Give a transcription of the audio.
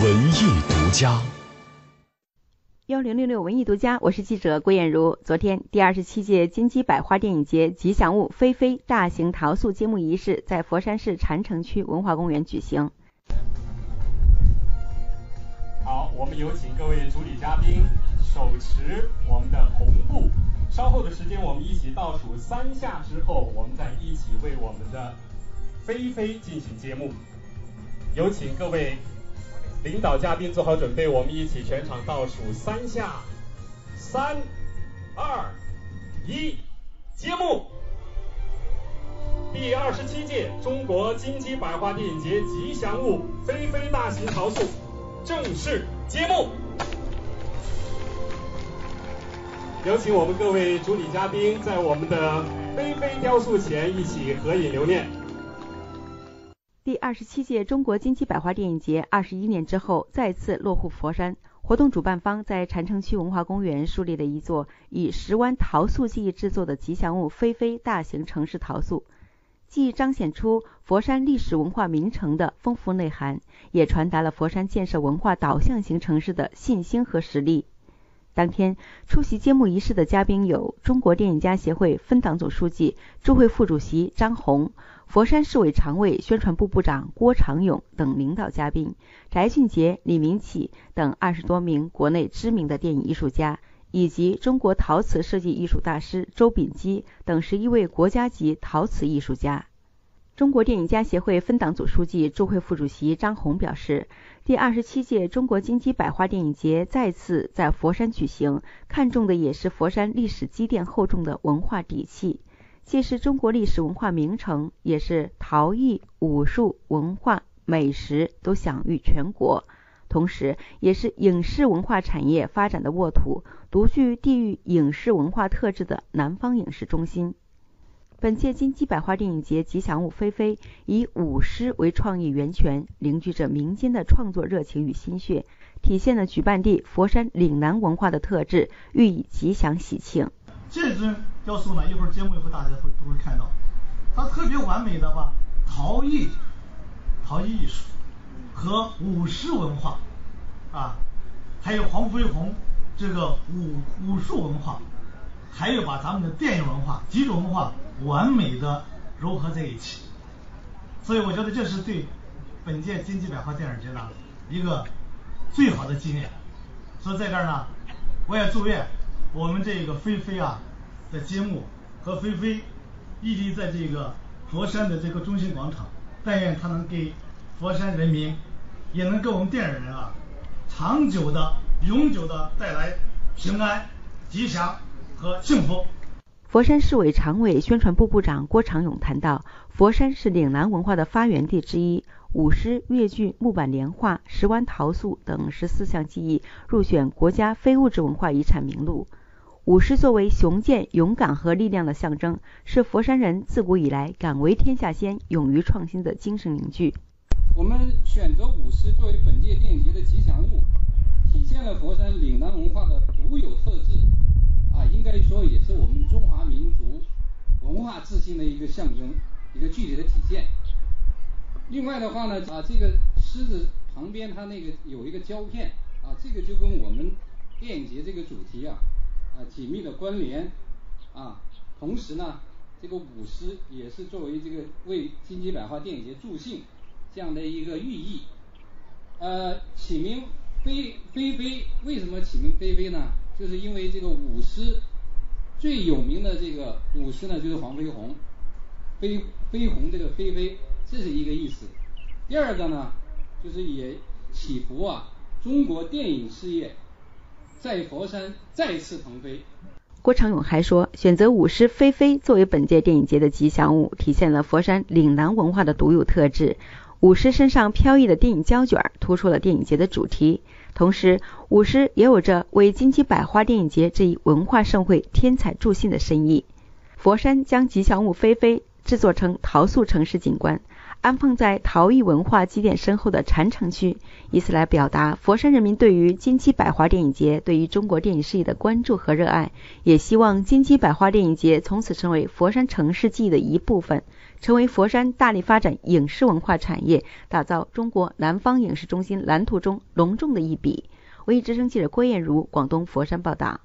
文艺独家。幺零六六文艺独家，我是记者郭艳茹。昨天，第二十七届金鸡百花电影节吉祥物菲菲大型陶塑揭幕仪式在佛山市禅城区文化公园举行。好，我们有请各位主礼嘉宾手持我们的红布。稍后的时间，我们一起倒数三下之后，我们再一起为我们的菲菲进行揭幕。有请各位。领导嘉宾做好准备，我们一起全场倒数三下，三、二、一，揭幕！第二十七届中国金鸡百花电影节吉祥物菲菲大型陶塑正式揭幕。有请我们各位主礼嘉宾在我们的菲菲雕塑前一起合影留念。第二十七届中国金鸡百花电影节二十一年之后再次落户佛山，活动主办方在禅城区文化公园树立了一座以石湾陶塑技艺制作的吉祥物菲菲大型城市陶塑，既彰显出佛山历史文化名城的丰富内涵，也传达了佛山建设文化导向型城市的信心和实力。当天出席揭幕仪式的嘉宾有中国电影家协会分党总书记、驻会副主席张红。佛山市委常委、宣传部部长郭长勇等领导嘉宾，翟俊杰、李明启等二十多名国内知名的电影艺术家，以及中国陶瓷设计艺术大师周秉基等十一位国家级陶瓷艺术家。中国电影家协会分党组书记、驻会副主席张红表示，第二十七届中国金鸡百花电影节再次在佛山举行，看重的也是佛山历史积淀厚重的文化底气。既是中国历史文化名城，也是陶艺、武术、文化、美食都享誉全国，同时也是影视文化产业发展的沃土，独具地域影视文化特质的南方影视中心。本届金鸡百花电影节吉祥物菲菲以舞狮为创意源泉，凝聚着民间的创作热情与心血，体现了举办地佛山岭南文化的特质，寓意吉祥喜庆。这尊雕塑呢，一会儿节目以后大家会都会看到，它特别完美的把陶艺、陶艺艺术和舞狮文化啊，还有黄飞鸿这个武武术文化，还有把咱们的电影文化几种文化完美的融合在一起，所以我觉得这是对本届金鸡百花电影节呢一个最好的纪念。所以在这儿呢，我也祝愿。我们这个菲菲啊的节目和菲菲屹立在这个佛山的这个中心广场，但愿她能给佛山人民，也能给我们电影人啊，长久的、永久的带来平安、吉祥和幸福。佛山市委常委、宣传部部长郭长勇谈到，佛山是岭南文化的发源地之一，舞狮、越剧、木板莲画、石湾陶塑等十四项技艺入选国家非物质文化遗产名录。舞狮作为雄健、勇敢和力量的象征，是佛山人自古以来敢为天下先、勇于创新的精神凝聚。我们选择舞狮作为本届电影节的吉祥物，体现了佛山岭南文化的独有特质，啊，应该说也是我们中华民族文化自信的一个象征，一个具体的体现。另外的话呢，啊，这个狮子旁边它那个有一个胶片，啊，这个就跟我们电影节这个主题啊。啊，紧密的关联啊，同时呢，这个舞狮也是作为这个为金鸡百花电影节助兴这样的一个寓意。呃，起名飞飞飞，为什么起名飞飞呢？就是因为这个舞狮最有名的这个舞狮呢，就是黄飞鸿，飞飞鸿这个飞飞，这是一个意思。第二个呢，就是也祈福啊，中国电影事业。在佛山再次腾飞。郭长勇还说，选择舞狮飞飞作为本届电影节的吉祥物，体现了佛山岭南文化的独有特质。舞狮身上飘逸的电影胶卷，突出了电影节的主题。同时，舞狮也有着为金鸡百花电影节这一文化盛会添彩助兴的深意。佛山将吉祥物菲菲制作成陶塑城市景观，安放在陶艺文化积淀深厚的禅城区，以此来表达佛山人民对于金鸡百花电影节对于中国电影事业的关注和热爱，也希望金鸡百花电影节从此成为佛山城市记忆的一部分，成为佛山大力发展影视文化产业、打造中国南方影视中心蓝图中隆重的一笔。文艺之声记者郭艳茹，广东佛山报道。